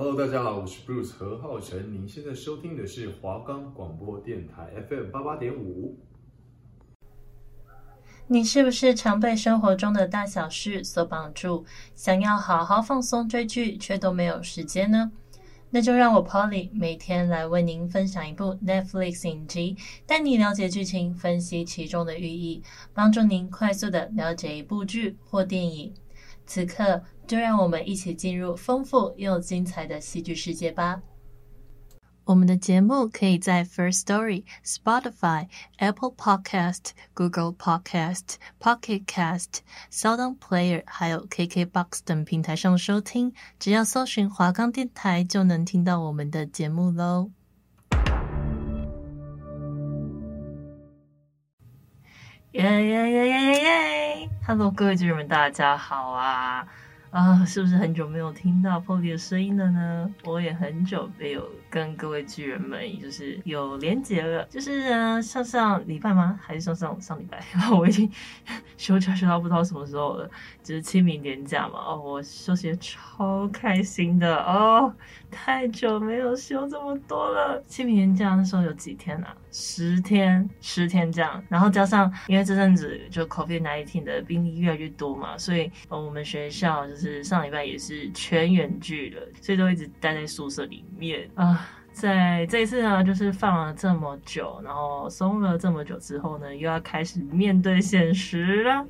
Hello，大家好，我是 Bruce 何浩晨。您现在收听的是华冈广播电台 FM 八八点五。你是不是常被生活中的大小事所绑住，想要好好放松追剧，却都没有时间呢？那就让我 Polly 每天来为您分享一部 Netflix 影集，带你了解剧情，分析其中的寓意，帮助您快速的了解一部剧或电影。此刻，就让我们一起进入丰富又精彩的戏剧世界吧。我们的节目可以在 First Story、Spotify、Apple Podcast、Google Podcast、Pocket Cast、SoundOn Player，还有 KKBox 等平台上收听。只要搜寻华冈电台，就能听到我们的节目喽。耶耶耶耶耶耶！Hello，各位剧友们，大家好啊！啊，是不是很久没有听到 Polly 的声音了呢？我也很久没有跟各位剧人们就是有连结了。就是啊，上上礼拜吗？还是上上上礼拜？我已经休假休到不知道什么时候了。就是清明连假嘛，哦，我休息超开心的哦，太久没有休这么多了。清明连假那时候有几天啊？十天，十天这样。然后加上因为这阵子就 COVID-19 的病例越来越多嘛，所以我们学校就是上礼拜也是全远距了，所以都一直待在宿舍里面啊。在这一次呢，就是放了这么久，然后松了这么久之后呢，又要开始面对现实了，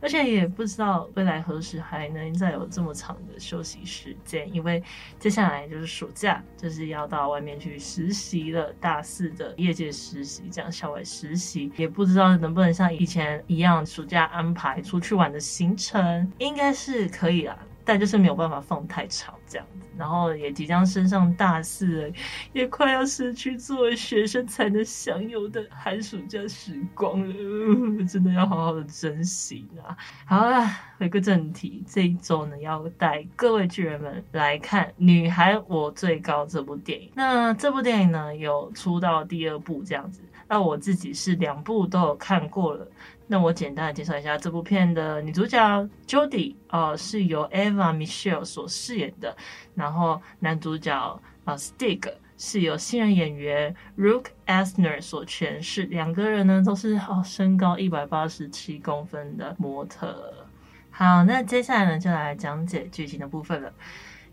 而且也不知道未来何时还能再有这么长的休息时间，因为接下来就是暑假，就是要到外面去实习了，大四的业界实习，这样校外实习，也不知道能不能像以前一样，暑假安排出去玩的行程，应该是可以啦。但就是没有办法放太长这样子，然后也即将升上大四，也快要失去作为学生才能享有的寒暑假时光了，真的要好好的珍惜啊！好了，回归正题，这一周呢要带各位巨人们来看《女孩我最高》这部电影。那这部电影呢有出到第二部这样子，那我自己是两部都有看过了。那我简单的介绍一下这部片的女主角 Jodie，呃，是由 Eva Michelle 所饰演的，然后男主角呃 Stig 是由新人演员 Luke Asner 所诠释，两个人呢都是哦身高一百八十七公分的模特。好，那接下来呢就来讲解剧情的部分了。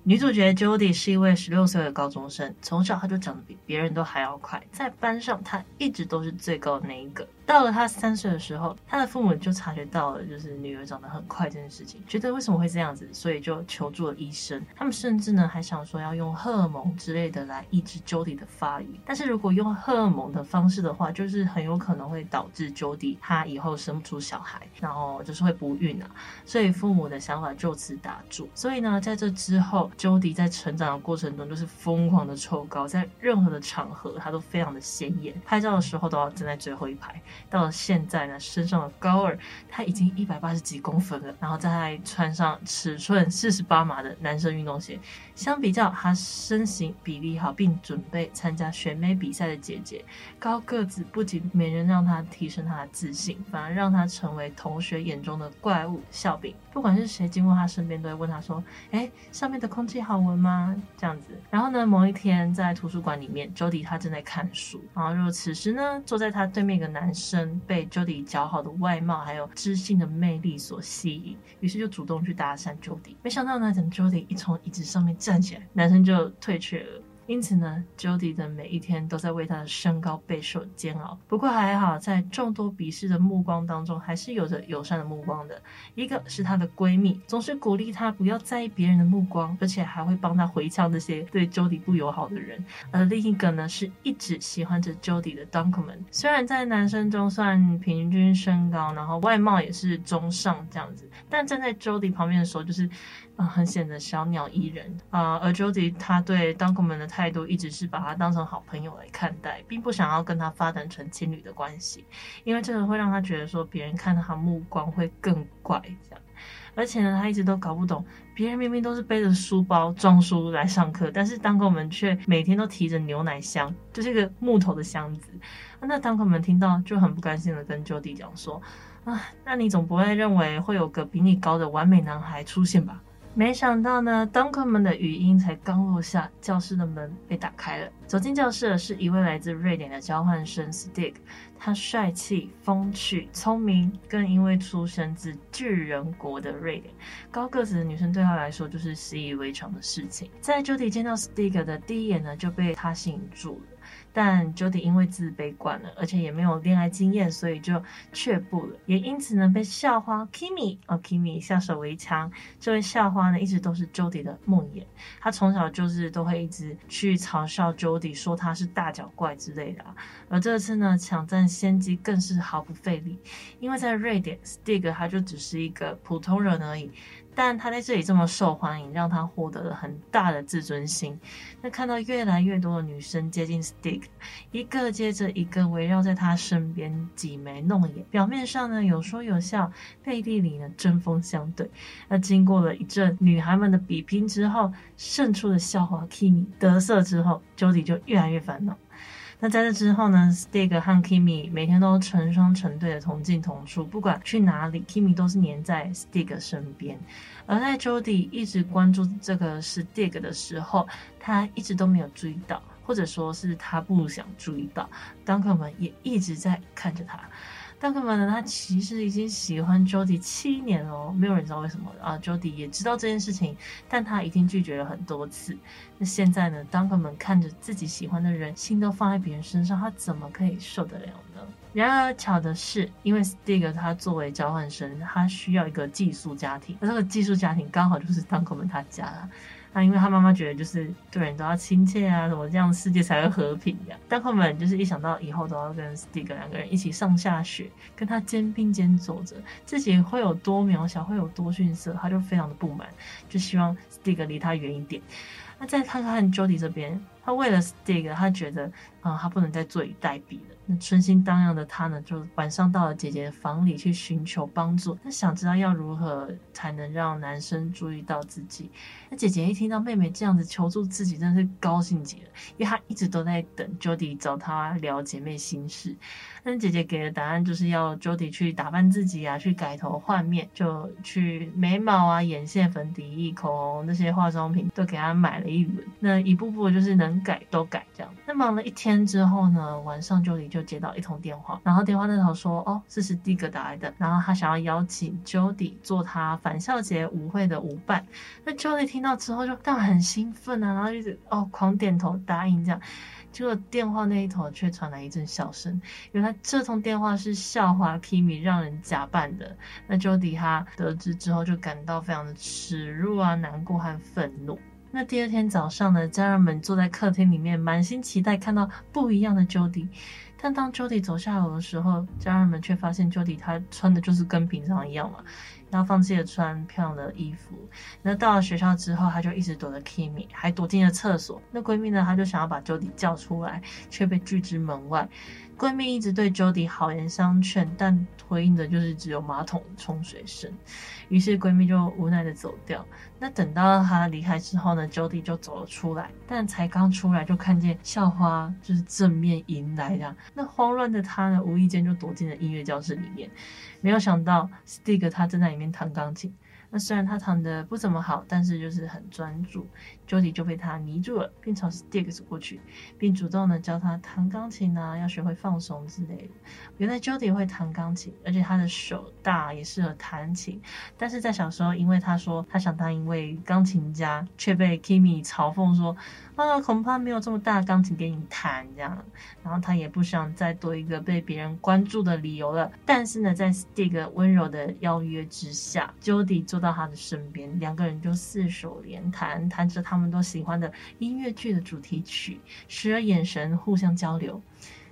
女主角 Jodie 是一位十六岁的高中生，从小她就长得比别人都还要快，在班上她一直都是最高的那一个。到了她三岁的时候，她的父母就察觉到了，就是女儿长得很快这件事情，觉得为什么会这样子，所以就求助了医生。他们甚至呢还想说要用荷尔蒙之类的来抑制 Jodie 的发育，但是如果用荷尔蒙的方式的话，就是很有可能会导致 Jodie 她以后生不出小孩，然后就是会不孕啊。所以父母的想法就此打住。所以呢，在这之后，Jodie 在成长的过程中就是疯狂的抽高，在任何的场合她都非常的显眼，拍照的时候都要站在最后一排。到了现在呢，身上的高二，他已经一百八十几公分了，然后再穿上尺寸四十八码的男生运动鞋。相比较，他身形比例好，并准备参加选美比赛的姐姐，高个子不仅没能让他提升他的自信，反而让他成为同学眼中的怪物笑柄。不管是谁经过他身边，都会问他说：“哎，上面的空气好闻吗？”这样子。然后呢，某一天在图书馆里面，Jodie 她正在看书，然后就此时呢，坐在他对面一个男生被 Jodie 姣好的外貌还有知性的魅力所吸引，于是就主动去搭讪 Jodie。没想到呢，等 Jodie 一从椅子上面站起来，男生就退却了。因此呢，Jodie 的每一天都在为她的身高备受煎熬。不过还好，在众多鄙视的目光当中，还是有着友善的目光的。一个是她的闺蜜，总是鼓励她不要在意别人的目光，而且还会帮她回呛那些对 Jodie 不友好的人。而另一个呢，是一直喜欢着 Jodie 的 Dunkman。虽然在男生中算平均身高，然后外貌也是中上这样子，但站在 Jodie 旁边的时候，就是。啊、很显得小鸟依人啊、而 Jodie 他对 Dunkerman 的态度一直是把他当成好朋友来看待，并不想要跟他发展成情侣的关系，因为这个会让他觉得说别人看他目光会更怪这样。而且呢，他一直都搞不懂，别人明明都是背着书包装书来上课，但是 Dunkerman 却每天都提着牛奶箱，就是一个木头的箱子。那 Dunkerman 听到就很不甘心的跟 Jodie 讲说：啊，那你总不会认为会有个比你高的完美男孩出现吧？没想到呢，Duncan 们的语音才刚落下，教室的门被打开了。走进教室的是一位来自瑞典的交换生 Stig。他帅气、风趣、聪明，更因为出生自巨人国的瑞典，高个子的女生对他来说就是习以为常的事情。在 Jody 见到 Stig 的第一眼呢，就被他吸引住了。但 Jody 因为自卑惯了，而且也没有恋爱经验，所以就却步了。也因此呢，被校花 Kimi 哦 Kimi 下手为强。这位校花呢，一直都是 Jody 的梦魇。她从小就是都会一直去嘲笑 Jody，说他是大脚怪之类的。而这次呢，抢占先机更是毫不费力，因为在瑞典，Stig 他就只是一个普通人而已。但他在这里这么受欢迎，让他获得了很大的自尊心。那看到越来越多的女生接近 Stick，一个接着一个围绕在他身边挤眉弄眼，表面上呢有说有笑，背地里呢针锋相对。那经过了一阵女孩们的比拼之后，胜出的校花 Kimi 得瑟之后，Jody 就越来越烦恼。那在这之后呢，Stig 和 Kimi 每天都成双成对的同进同出，不管去哪里，Kimi 都是黏在 Stig 身边。而在 Jody 一直关注这个 Stig 的时候，他一直都没有注意到，或者说是他不想注意到当客们也一直在看着他。Duncan 呢，他其实已经喜欢 Jody 七年了，没有人知道为什么啊。Jody 也知道这件事情，但他已经拒绝了很多次。那现在呢，Duncan 看着自己喜欢的人，心都放在别人身上，他怎么可以受得了呢？然而巧的是，因为 Stig 他作为交换生，他需要一个寄宿家庭，而这个寄宿家庭刚好就是 Duncan 他家了。那因为他妈妈觉得就是对人都要亲切啊，什么这样世界才会和平呀。但后面就是一想到以后都要跟 Stig 两个人一起上下学，跟他肩并肩走着，自己会有多渺小，会有多逊色，他就非常的不满，就希望 Stig 离他远一点。那再看看 Jody 这边，他为了 Stig，他觉得啊、嗯，他不能再坐以待毙了。那春心荡漾的他呢，就晚上到了姐姐的房里去寻求帮助。他想知道要如何才能让男生注意到自己。那姐姐一听到妹妹这样子求助自己，真的是高兴极了，因为她一直都在等 Jody 找她聊姐妹心事。那姐姐给的答案就是要 Jody 去打扮自己啊，去改头换面，就去眉毛啊、眼线、粉底液、口红那些化妆品都给她买了一轮。那一步步就是能改都改这样。那忙了一天之后呢，晚上 Jody 就接到一通电话，然后电话那头说：“哦，这是 Dig 打来的，然后他想要邀请 Jody 做他返校节舞会的舞伴。”那 Jody 听到之后就当然很兴奋啊，然后一直哦狂点头答应这样。结果电话那一头却传来一阵笑声，原来这通电话是校花 Kimi 让人假扮的。那 Jody 他得知之后就感到非常的耻辱啊、难过和愤怒。那第二天早上呢，家人们坐在客厅里面，满心期待看到不一样的 Jody。但当 Jody 走下楼的时候，家人们却发现 Jody 她穿的就是跟平常一样嘛，然后放弃了穿漂亮的衣服。那到了学校之后，她就一直躲着 Kimi，还躲进了厕所。那闺蜜呢，她就想要把 Jody 叫出来，却被拒之门外。闺蜜一直对 Jody 好言相劝，但回应的就是只有马桶冲水声。于是闺蜜就无奈的走掉。那等到她离开之后呢，Jody 就走了出来，但才刚出来就看见校花就是正面迎来的。那慌乱的她呢，无意间就躲进了音乐教室里面，没有想到 Stig 他正在里面弹钢琴。那虽然他弹得不怎么好，但是就是很专注。Jody 就被他迷住了，并朝 Stig 走过去，并主动的教他弹钢琴啊，要学会放松之类的。原来 Jody 会弹钢琴，而且他的手大，也适合弹琴。但是在小时候，因为他说他想当一位钢琴家，却被 Kimi 嘲讽说啊，恐怕没有这么大的钢琴给你弹这样。然后他也不想再多一个被别人关注的理由了。但是呢，在 Stig 温柔的邀约之下，Jody 坐到他的身边，两个人就四手联弹，弹着他。们都喜欢的音乐剧的主题曲，时而眼神互相交流，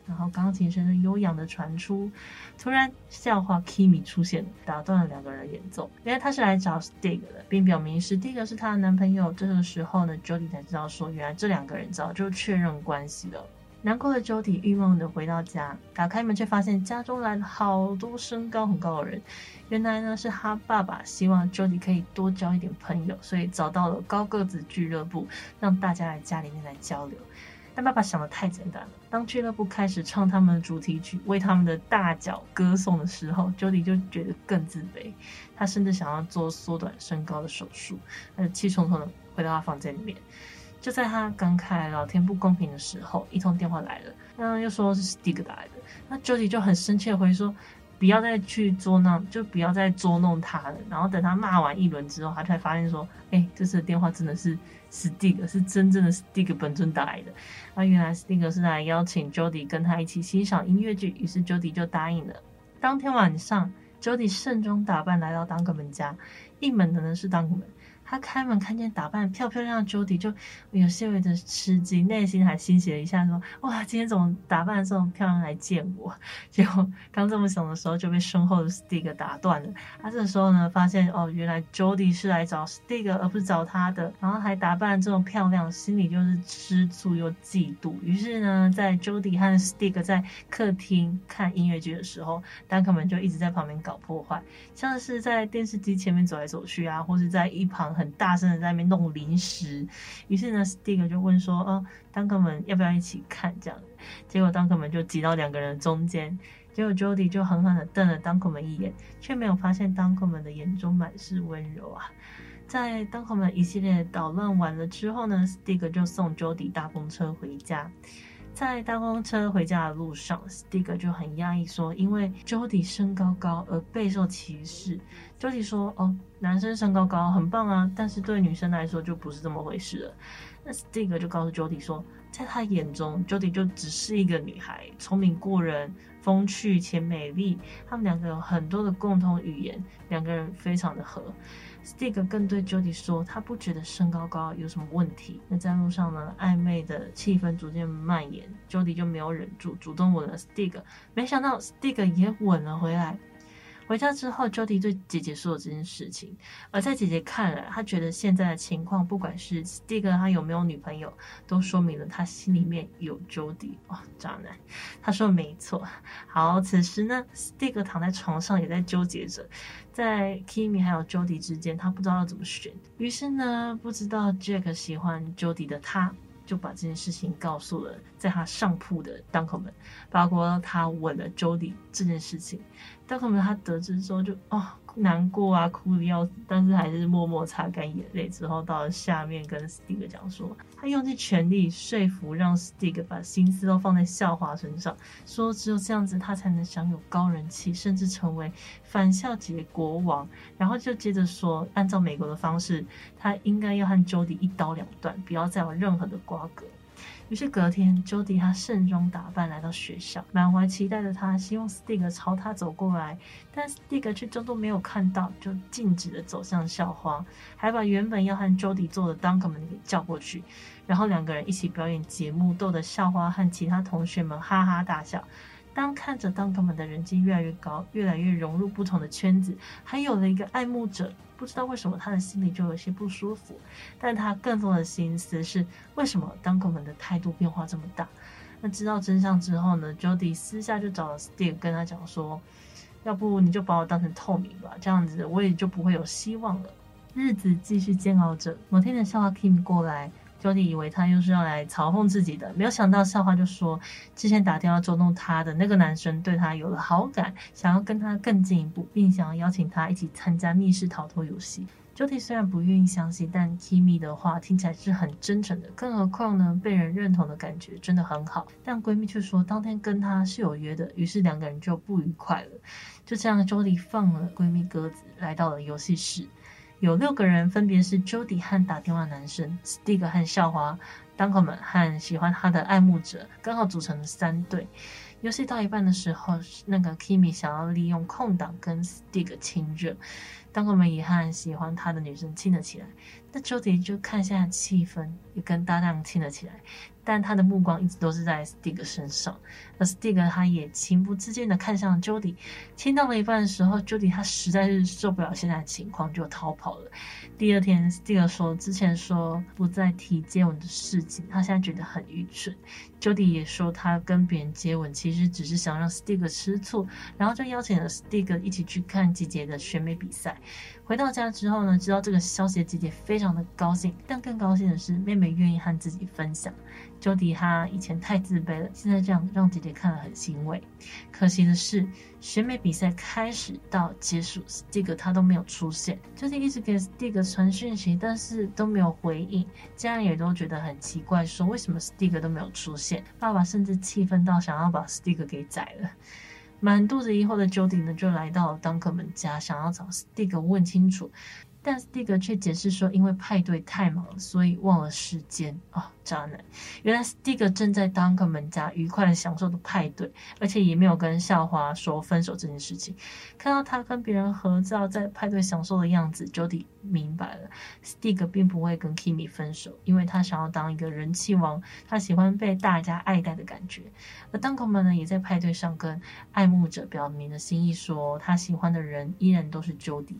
然后钢琴声悠扬的传出。突然，笑话 Kimi 出现，打断了两个人的演奏。原来他是来找 Stig 的，并表明是 Stig 是他的男朋友。这个时候呢，Jody 才知道说，原来这两个人早就确认关系了。难过的 Jody 郁闷的回到家，打开门却发现家中来了好多身高很高的人。原来呢，是他爸爸希望 Jody 可以多交一点朋友，所以找到了高个子俱乐部，让大家来家里面来交流。但爸爸想得太简单了。当俱乐部开始唱他们的主题曲，为他们的大脚歌颂的时候，Jody 就觉得更自卑。他甚至想要做缩短身高的手术，他就气冲冲的回到他房间里面。就在他感慨老天不公平的时候，一通电话来了，那又说是 Stig 打来的。那 Jody 就很生气的回说。不要再去捉弄，就不要再捉弄他了。然后等他骂完一轮之后，他才发现说：“哎，这次的电话真的是 Stig，是真正的 Stig 本尊打来的。”那原来 Stig 是来邀请 Jody 跟他一起欣赏音乐剧，于是 Jody 就答应了。当天晚上，Jody 盛装打扮来到 Dunkman 家，应门的呢是 Dunkman。他开门看见打扮漂漂亮亮的 Jody，就有些微的吃惊，内心还欣喜了一下，说：“哇，今天怎么打扮这么漂亮来见我？” 结果刚这么想的时候，就被身后的 Stig 打断了。他这时候呢，发现哦，原来 Jody 是来找 Stig 而不是找他的，然后还打扮这么漂亮，心里就是吃醋又嫉妒。于是呢，在 Jody 和 Stig 在客厅看音乐剧的时候，Dunkman 就一直在旁边搞破坏，像是在电视机前面走来走去啊，或是在一旁。很大声的在那边弄零食，于是呢，Stig 就问说：“哦，Dunkman 要不要一起看？”这样，结果 Dunkman 就挤到两个人中间，结果 Jody 就狠狠的瞪了 Dunkman 一眼，却没有发现 Dunkman 的眼中满是温柔啊。在 Dunkman 一系列捣乱完了之后呢，Stig 就送 Jody 搭公车回家。在搭公车回家的路上，Stig 就很压抑说，因为 Jody 身高高而备受歧视。Jody 说：“哦，男生身高高很棒啊，但是对女生来说就不是这么回事了。”那 Stig 就告诉 Jody 说，在他眼中，Jody 就只是一个女孩，聪明过人，风趣且美丽。他们两个有很多的共同语言，两个人非常的合。Stig 更对 Jody 说，他不觉得身高高有什么问题。那在路上呢，暧昧的气氛逐渐蔓延，Jody 就没有忍住，主动吻了 Stig。没想到 Stig 也吻了回来。回家之后，Jody 对姐姐说了这件事情，而在姐姐看来，她觉得现在的情况，不管是 Stig 他有没有女朋友，都说明了他心里面有 Jody。哇，渣男！他说没错。好，此时呢，Stig 躺在床上也在纠结着，在 Kimi 还有 Jody 之间，他不知道要怎么选。于是呢，不知道 Jack 喜欢 Jody 的他。就把这件事情告诉了在他上铺的 Dunkman，包括他吻了 Jody 这件事情。但可能他得知之后就哦。难过啊，哭的要死，但是还是默默擦干眼泪之后，到了下面跟 Stig 讲说，他用尽全力说服让 Stig 把心思都放在校花身上，说只有这样子他才能享有高人气，甚至成为返校节国王。然后就接着说，按照美国的方式，他应该要和 Jody 一刀两断，不要再有任何的瓜葛。于是隔天，Jody 她盛装打扮来到学校，满怀期待的他希望 Stig 朝他走过来，但 Stig 却装作没有看到，就径直的走向校花，还把原本要和 Jody 做的 Dunkman 给叫过去，然后两个人一起表演节目，逗得校花和其他同学们哈哈大笑。当看着 Dunkman 的人气越来越高，越来越融入不同的圈子，还有了一个爱慕者，不知道为什么他的心里就有些不舒服。但他更多的心思是，为什么 Dunkman 的态度变化这么大？那知道真相之后呢，Jody 私下就找了 Stig 跟他讲说，要不你就把我当成透明吧，这样子我也就不会有希望了。日子继续煎熬着，某天的笑话 Kim 过来。Jody 以为他又是要来嘲讽自己的，没有想到校花就说，之前打电话捉弄他的那个男生对他有了好感，想要跟他更进一步，并想要邀请他一起参加密室逃脱游戏。Jody 虽然不愿意相信，但 Kimi 的话听起来是很真诚的，更何况呢，被人认同的感觉真的很好。但闺蜜却说当天跟他是有约的，于是两个人就不愉快了。就这样，Jody 放了闺蜜鸽子，来到了游戏室。有六个人，分别是 Jody 和打电话男生，Stig 和校花，Dunkman 和喜欢他的爱慕者，刚好组成了三对。游戏到一半的时候，那个 Kimi 想要利用空档跟 Stig 亲热当我们遗憾喜欢他的女生亲了起来。那 Jody 就看下气氛，也跟搭档亲了起来。但他的目光一直都是在 Stig 身上，而 Stig 他也情不自禁的看向 Jody，亲到了一半的时候，Jody 他实在是受不了现在的情况，就逃跑了。第二天，Stig 说之前说不再提接吻的事情，他现在觉得很愚蠢。Jody 也说他跟别人接吻其实只是想让 Stig 吃醋，然后就邀请了 Stig 一起去看姐姐的选美比赛。回到家之后呢，知道这个消息的姐姐非常的高兴，但更高兴的是妹妹愿意和自己分享。Jody 她以前太自卑了，现在这样让姐姐看了很欣慰。可惜的是，选美比赛开始到结束，Stig 他都没有出现。Jody 一直给 Stig 传讯息，但是都没有回应，家人也都觉得很奇怪，说为什么 Stig 都没有出现？爸爸甚至气愤到想要把 Stig 给宰了。满肚子疑惑的 Jody 呢，就来到了 Dunkerman 家，想要找 Stig 问清楚。但 Stiger 却解释说，因为派对太忙，所以忘了时间。哦，渣男！原来 Stiger 正在 Dunkerman 家愉快的享受的派对，而且也没有跟校花说分手这件事情。看到他跟别人合照，在派对享受的样子，Jody 明白了 Stiger 并不会跟 Kimi 分手，因为他想要当一个人气王，他喜欢被大家爱戴的感觉。而 Dunkerman 呢，也在派对上跟爱慕者表明了心意，说他喜欢的人依然都是 Jody。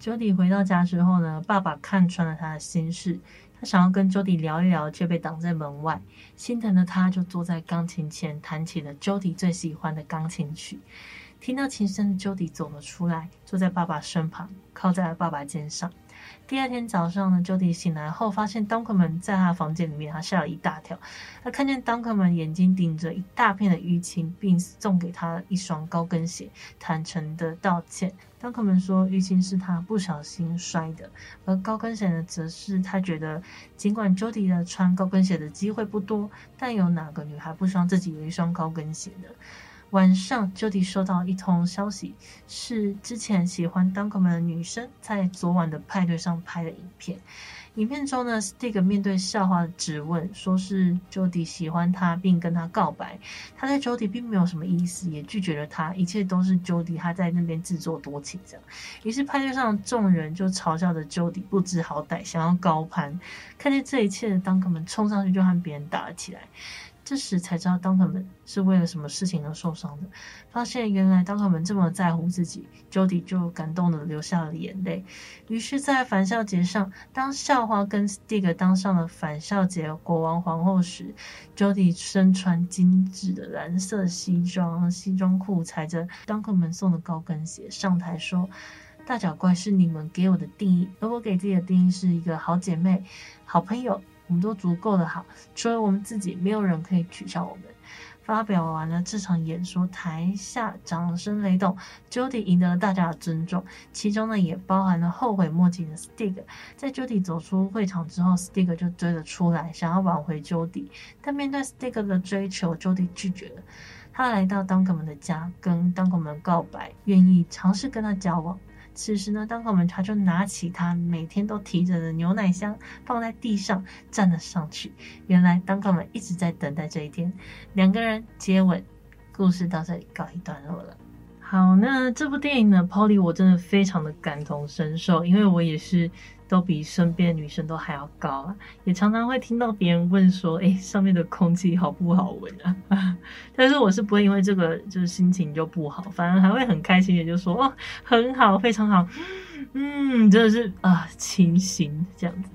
Jody 回到家之后呢，爸爸看穿了他的心事，他想要跟 Jody 聊一聊，却被挡在门外。心疼的他，就坐在钢琴前，弹起了 Jody 最喜欢的钢琴曲。听到琴声的 Jody 走了出来，坐在爸爸身旁，靠在了爸爸肩上。第二天早上呢，Jody 醒来后发现 Dunkerman 在他房间里面，他吓了一大跳。他看见 Dunkerman 眼睛顶着一大片的淤青，并送给他一双高跟鞋，坦诚的道歉。Dunkerman 说，淤青是他不小心摔的，而高跟鞋呢，则是他觉得，尽管 Jody 的穿高跟鞋的机会不多，但有哪个女孩不希望自己有一双高跟鞋呢？晚上，Jody 收到一通消息，是之前喜欢 Dunkerman 的女生在昨晚的派对上拍的影片。影片中呢，Stig 面对校花的质问，说是 Jody 喜欢他，并跟他告白。他对 Jody 并没有什么意思，也拒绝了他，一切都是 Jody 他在那边自作多情这样。于是派对上众人就嘲笑着 Jody 不知好歹，想要高攀。看见这一切的 Dunkerman 冲上去就和别人打了起来。这时才知道 Donkman 是为了什么事情而受伤的，发现原来 Donkman 这么在乎自己，Jody 就感动的流下了眼泪。于是，在返校节上，当校花跟 Stig 当上了返校节国王皇后时，Jody 身穿精致的蓝色西装，西装裤，踩着 Donkman 送的高跟鞋上台说：“大脚怪是你们给我的定义，而我给自己的定义是一个好姐妹、好朋友。”我们都足够的好，除了我们自己，没有人可以取笑我们。发表完了这场演说，台下掌声雷动，Jody 赢得了大家的尊重，其中呢也包含了后悔莫及的 Stig。在 Jody 走出会场之后，Stig 就追了出来，想要挽回 Jody，但面对 Stig 的追求，Jody 拒绝了。他来到 d u n k m a n 的家，跟 d u n k m a n 告白，愿意尝试跟他交往。此时呢当个门他就拿起他每天都提着的牛奶箱，放在地上，站了上去。原来当个门一直在等待这一天，两个人接吻。故事到这里告一段落了。好，那这部电影呢，Polly 我真的非常的感同身受，因为我也是。都比身边女生都还要高啊！也常常会听到别人问说：“诶，上面的空气好不好闻啊？” 但是我是不会因为这个就是心情就不好，反而还会很开心的就说：“哦，很好，非常好。”嗯，真的是啊，清新这样子。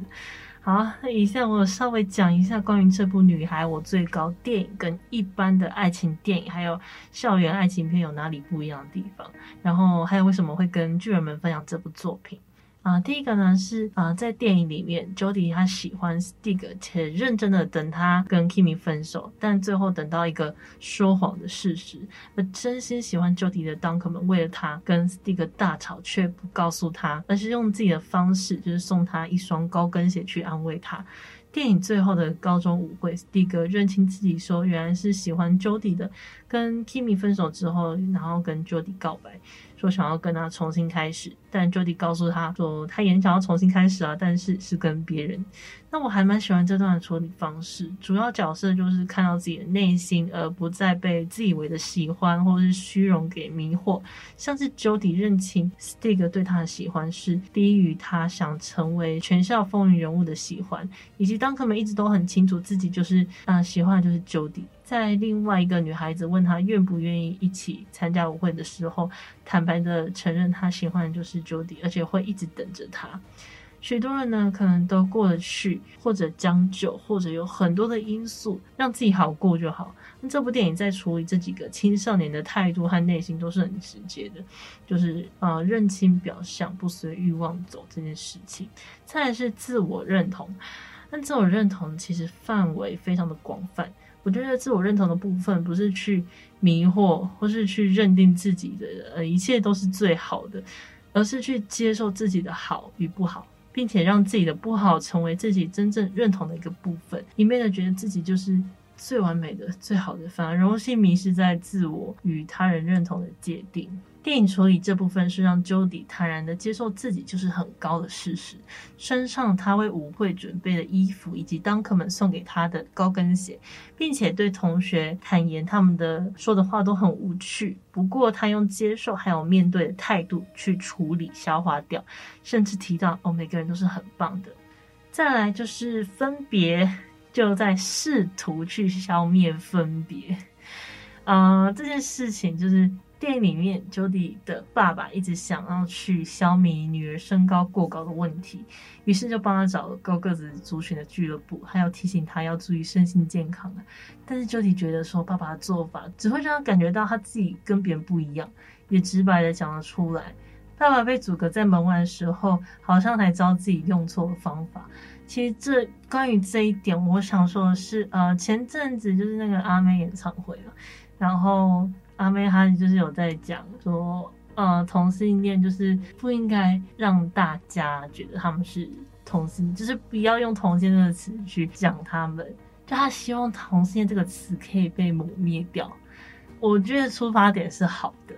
好，那以下我稍微讲一下关于这部《女孩我最高》电影跟一般的爱情电影还有校园爱情片有哪里不一样的地方，然后还有为什么会跟巨人们分享这部作品。啊，第一个呢是啊，在电影里面，Jody 他喜欢 Stig，且认真的等他跟 Kimi 分手，但最后等到一个说谎的事实。而真心喜欢 Jody 的 Dunkerman 为了他跟 Stig 大吵，却不告诉他，而是用自己的方式，就是送他一双高跟鞋去安慰他。电影最后的高中舞会，Stig 认清自己说原来是喜欢 Jody 的，跟 Kimi 分手之后，然后跟 Jody 告白。说想要跟他重新开始，但 Jody 告诉他说他也想要重新开始啊，但是是跟别人。那我还蛮喜欢这段的处理方式，主要角色就是看到自己的内心，而不再被自以为的喜欢或者是虚荣给迷惑。像是 Jody 认清 Stig 对他的喜欢是低于他想成为全校风云人物的喜欢，以及 Dunkerman 一直都很清楚自己就是啊、喜欢的就是 Jody。在另外一个女孩子问他愿不愿意一起参加舞会的时候，坦白的承认他喜欢的就是 Jody，而且会一直等着他。许多人呢，可能都过得去，或者将就，或者有很多的因素让自己好过就好。那这部电影在处理这几个青少年的态度和内心都是很直接的，就是呃认清表象，不随欲望走这件事情。再来是自我认同，那自我认同其实范围非常的广泛。我觉得自我认同的部分不是去迷惑，或是去认定自己的呃一切都是最好的，而是去接受自己的好与不好。并且让自己的不好成为自己真正认同的一个部分，一昧的觉得自己就是最完美的、最好的，反而容易迷失在自我与他人认同的界定。电影处理这部分是让 Jody 坦然的接受自己就是很高的事实，穿上他为舞会准备的衣服，以及 Dunker 们送给他的高跟鞋，并且对同学坦言他们的说的话都很无趣。不过他用接受还有面对的态度去处理消化掉，甚至提到哦，每个人都是很棒的。再来就是分别，就在试图去消灭分别。啊、这件事情就是。电影里面，Jody 的爸爸一直想要去消弭女儿身高过高的问题，于是就帮他找了高个子族群的俱乐部，还要提醒他要注意身心健康。但是 Jody 觉得说，爸爸的做法只会让他感觉到他自己跟别人不一样，也直白的讲了出来。爸爸被阻隔在门外的时候，好像才知道自己用错了方法。其实这关于这一点，我想说的是，呃，前阵子就是那个阿妹演唱会嘛，然后。阿妹她就是有在讲说，呃，同性恋就是不应该让大家觉得他们是同性，就是不要用同性这个词去讲他们，就他希望同性恋这个词可以被抹灭掉。我觉得出发点是好的，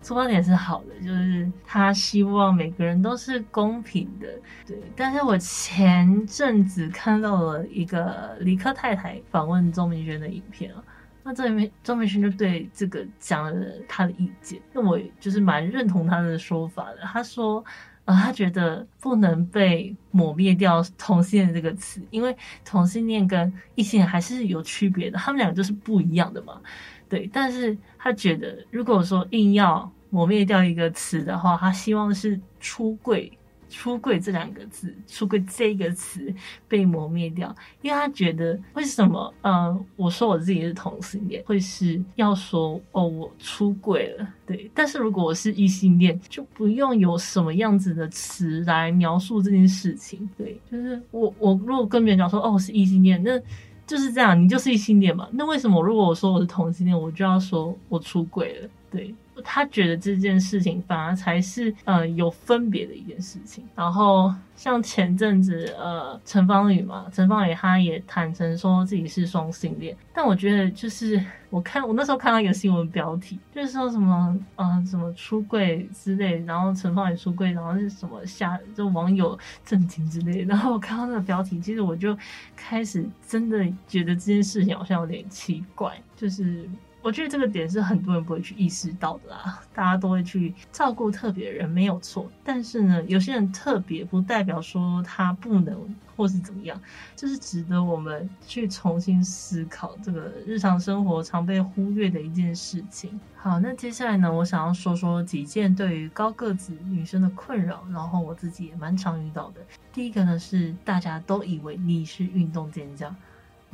出发点是好的，就是他希望每个人都是公平的，对。但是我前阵子看到了一个李克太太访问钟明轩的影片啊。那这里面钟明轩就对这个讲了他的意见，那我就是蛮认同他的说法的。他说，呃，他觉得不能被抹灭掉同性恋这个词，因为同性恋跟异性恋还是有区别的，他们两个就是不一样的嘛。对，但是他觉得如果说硬要抹灭掉一个词的话，他希望是出柜。出柜这两个字，出柜这个词被磨灭掉，因为他觉得为什么，呃，我说我自己是同性恋，会是要说哦，我出柜了，对。但是如果我是异性恋，就不用有什么样子的词来描述这件事情，对。就是我，我如果跟别人讲说哦，我是异性恋，那就是这样，你就是异性恋嘛。那为什么如果我说我是同性恋，我就要说我出轨了，对？他觉得这件事情反而才是呃有分别的一件事情。然后像前阵子呃陈芳语嘛，陈芳语他也坦诚说自己是双性恋。但我觉得就是我看我那时候看到一个新闻标题，就是说什么呃什么出柜之类，然后陈芳语出柜，然后是什么下就网友震惊之类。然后我看到那个标题，其实我就开始真的觉得这件事情好像有点奇怪，就是。我觉得这个点是很多人不会去意识到的啦，大家都会去照顾特别人，没有错。但是呢，有些人特别不代表说他不能或是怎么样，就是值得我们去重新思考这个日常生活常被忽略的一件事情。好，那接下来呢，我想要说说几件对于高个子女生的困扰，然后我自己也蛮常遇到的。第一个呢是大家都以为你是运动健将。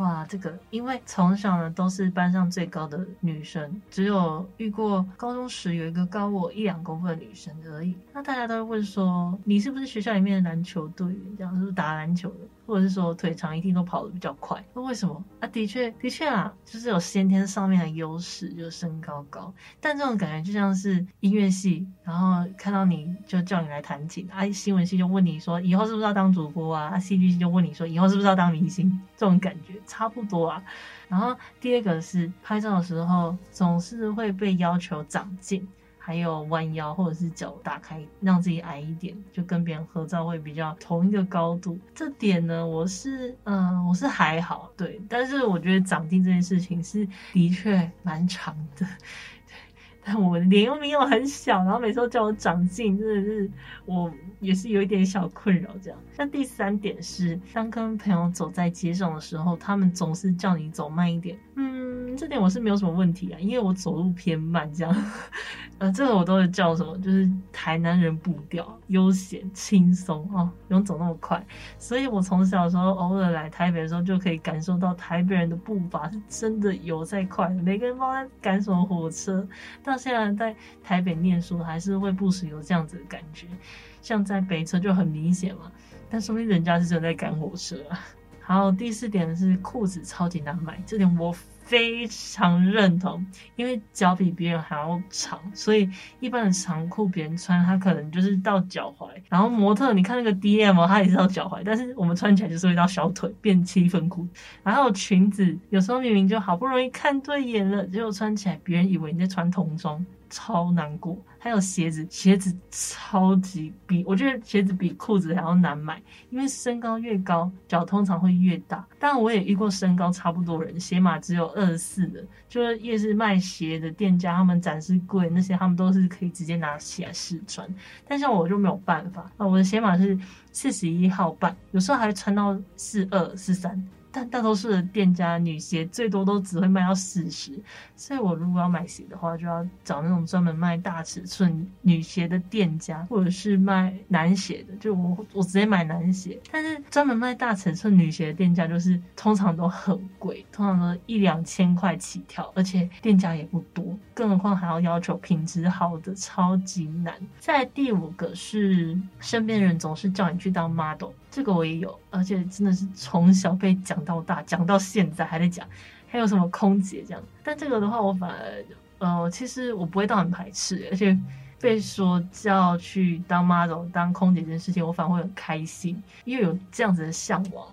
哇，这个因为从小呢都是班上最高的女生，只有遇过高中时有一个高我一两公分的女生而已。那大家都会问说，你是不是学校里面的篮球队员？这样是不是打篮球的？或者是说腿长一定都跑得比较快？那为什么啊？的确，的确啊，就是有先天上面的优势，就是身高高。但这种感觉就像是音乐系，然后看到你就叫你来弹琴啊；新闻系就问你说以后是不是要当主播啊？啊，戏剧系就问你说以后是不是要当明星？这种感觉差不多啊。然后第二个是拍照的时候总是会被要求长镜。还有弯腰或者是脚打开，让自己矮一点，就跟别人合照会比较同一个高度。这点呢，我是嗯、我是还好，对。但是我觉得长镜这件事情是的确蛮长的，我脸又没有很小，然后每次都叫我长进，真的是我也是有一点小困扰。这样。那第三点是，当跟朋友走在街上的时候，他们总是叫你走慢一点。嗯。这点我是没有什么问题啊，因为我走路偏慢，这样，呃，这个我都会叫什么，就是台南人步调，悠闲轻松哦，不用走那么快。所以我从小时候偶尔来台北的时候，就可以感受到台北人的步伐是真的有在快，每个人不知道在赶什么火车。但虽然在台北念书，还是会不时有这样子的感觉，像在北车就很明显嘛，但说明人家是真的在赶火车啊。好，第四点是裤子超级难买，这点我非常认同，因为脚比别人还要长，所以一般的长裤别人穿，它可能就是到脚踝。然后模特，你看那个 DM，他也是到脚踝，但是我们穿起来就是会到小腿，变七分裤。然后裙子有时候明明就好不容易看对眼了，结果穿起来别人以为你在穿童装。超难过，还有鞋子，鞋子超级比我觉得鞋子比裤子还要难买，因为身高越高，脚通常会越大。但我也遇过身高差不多人，鞋码只有二十四的，就是夜市卖鞋的店家，他们展示柜那些，他们都是可以直接拿起来试穿。但像我就没有办法啊，我的鞋码是四十一号半，有时候还穿到四二、四三。但大多数的店家女鞋最多都只会卖到四十，所以我如果要买鞋的话，就要找那种专门卖大尺寸女鞋的店家，或者是卖男鞋的，就我我直接买男鞋。但是专门卖大尺寸女鞋的店家，就是通常都很贵，通常都一两千块起跳，而且店家也不多，更何况还要要求品质好的，超级难。再第五个是身边人总是叫你去当 model。这个我也有，而且真的是从小被讲到大，讲到现在还在讲。还有什么空姐这样，但这个的话，我反而呃，其实我不会到很排斥，而且被说叫去当 model、当空姐这件事情，我反而会很开心，因为有这样子的向往。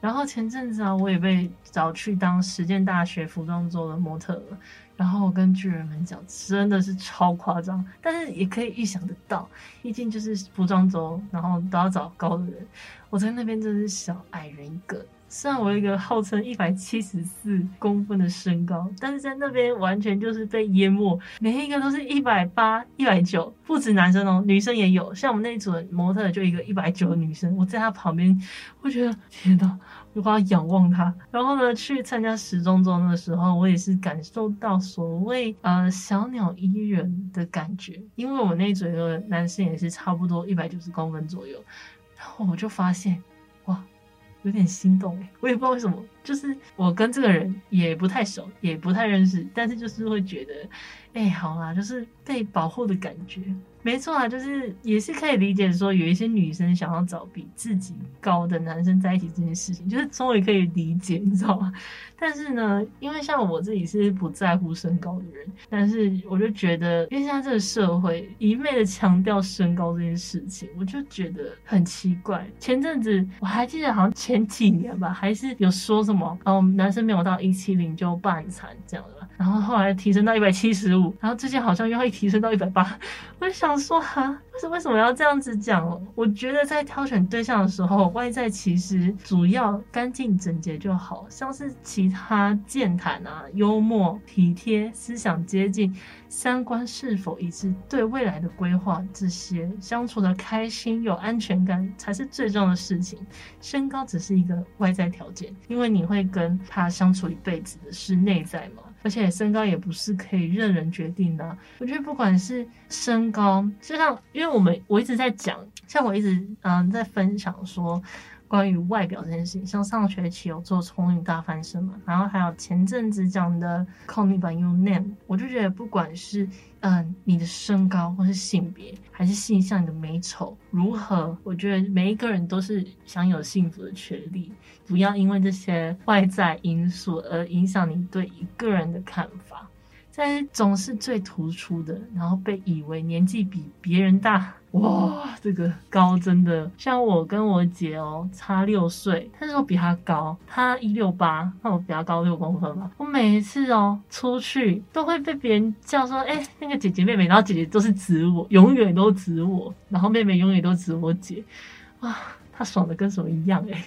然后前阵子啊，我也被找去当实践大学服装周的模特了。然后我跟巨人们讲，真的是超夸张，但是也可以预想得到，毕竟就是服装周，然后都要找高的人。我在那边真的是小矮人一个，虽然我有一个号称一百七十四公分的身高，但是在那边完全就是被淹没，每一个都是一百八、一百九，不止男生哦，女生也有。像我们那一组的模特就一个一百九的女生，我在她旁边，我觉得天哪！就要仰望他，然后呢，去参加时装周的时候，我也是感受到所谓呃小鸟依人的感觉，因为我那组的男生也是差不多一百九十公分左右，然后我就发现，有点心动，我也不知道为什么，就是我跟这个人也不太熟，也不太认识，但是就是会觉得，哎，好啦，就是被保护的感觉。没错啊，就是也是可以理解说，有一些女生想要找比自己高的男生在一起这件事情，就是终于可以理解，你知道吗？但是呢，因为像我自己是不在乎身高的人，但是我就觉得，因为现在这个社会一味的强调身高这件事情，我就觉得很奇怪。前阵子我还记得，好像前几年吧，还是有说什么，哦，男生没有到一七零就半残这样的。然后后来提升到一百七十五，然后最近好像又会提升到一百八。我就想说，哈，是为什么要这样子讲？我觉得在挑选对象的时候，外在其实主要干净整洁就好，像是其他健谈啊、幽默、体贴、思想接近、三观是否一致、对未来的规划这些，相处的开心、有安全感才是最重要的事情。身高只是一个外在条件，因为你会跟他相处一辈子的是内在嘛。而且身高也不是可以任人决定的。我觉得不管是身高，就像因为我们我一直在讲，像我一直嗯、在分享说关于外表这件事情，像上学期有做聪明大翻身嘛，然后还有前阵子讲的 Call Me By Your Name，我就觉得不管是嗯、你的身高或是性别，还是性向你的美丑如何，我觉得每一个人都是享有幸福的权利。不要因为这些外在因素而影响你对一个人的看法。在总是最突出的，然后被以为年纪比别人大，哇，这个高真的像我跟我姐哦，差六岁，但是我比她高，她一六八，那我比她高六公分吧。我每一次哦出去都会被别人叫说，哎，那个姐姐妹妹，然后姐姐都是指我，永远都指我，然后妹妹永远都指我姐，哇，她爽的跟什么一样哎。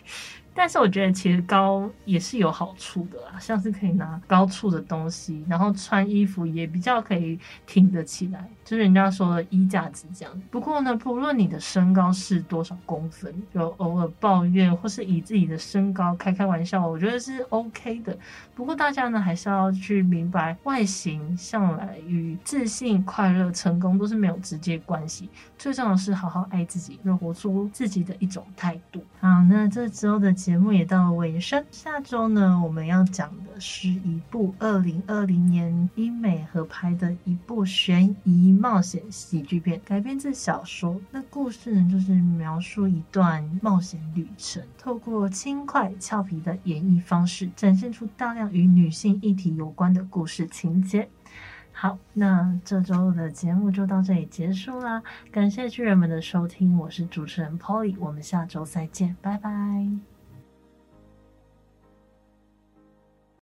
但是我觉得其实高也是有好处的啦，像是可以拿高处的东西，然后穿衣服也比较可以挺得起来，就是人家说的衣架子这样。不过呢，不论你的身高是多少公分，就偶尔抱怨或是以自己的身高开开玩笑，我觉得是 OK 的。不过大家呢还是要去明白，外形向来与自信、快乐、成功都是没有直接关系。最重要是好好爱自己，活出自己的一种态度。好，那这周的节目也到了尾声。下周呢，我们要讲的是一部二零二零年英美合拍的一部悬疑冒险喜剧片，改编自小说。那故事呢，就是描述一段冒险旅程，透过轻快俏皮的演绎方式，展现出大量与女性议题有关的故事情节。好，那这周的节目就到这里结束啦，感谢巨人们的收听，我是主持人 Polly，我们下周再见，拜拜。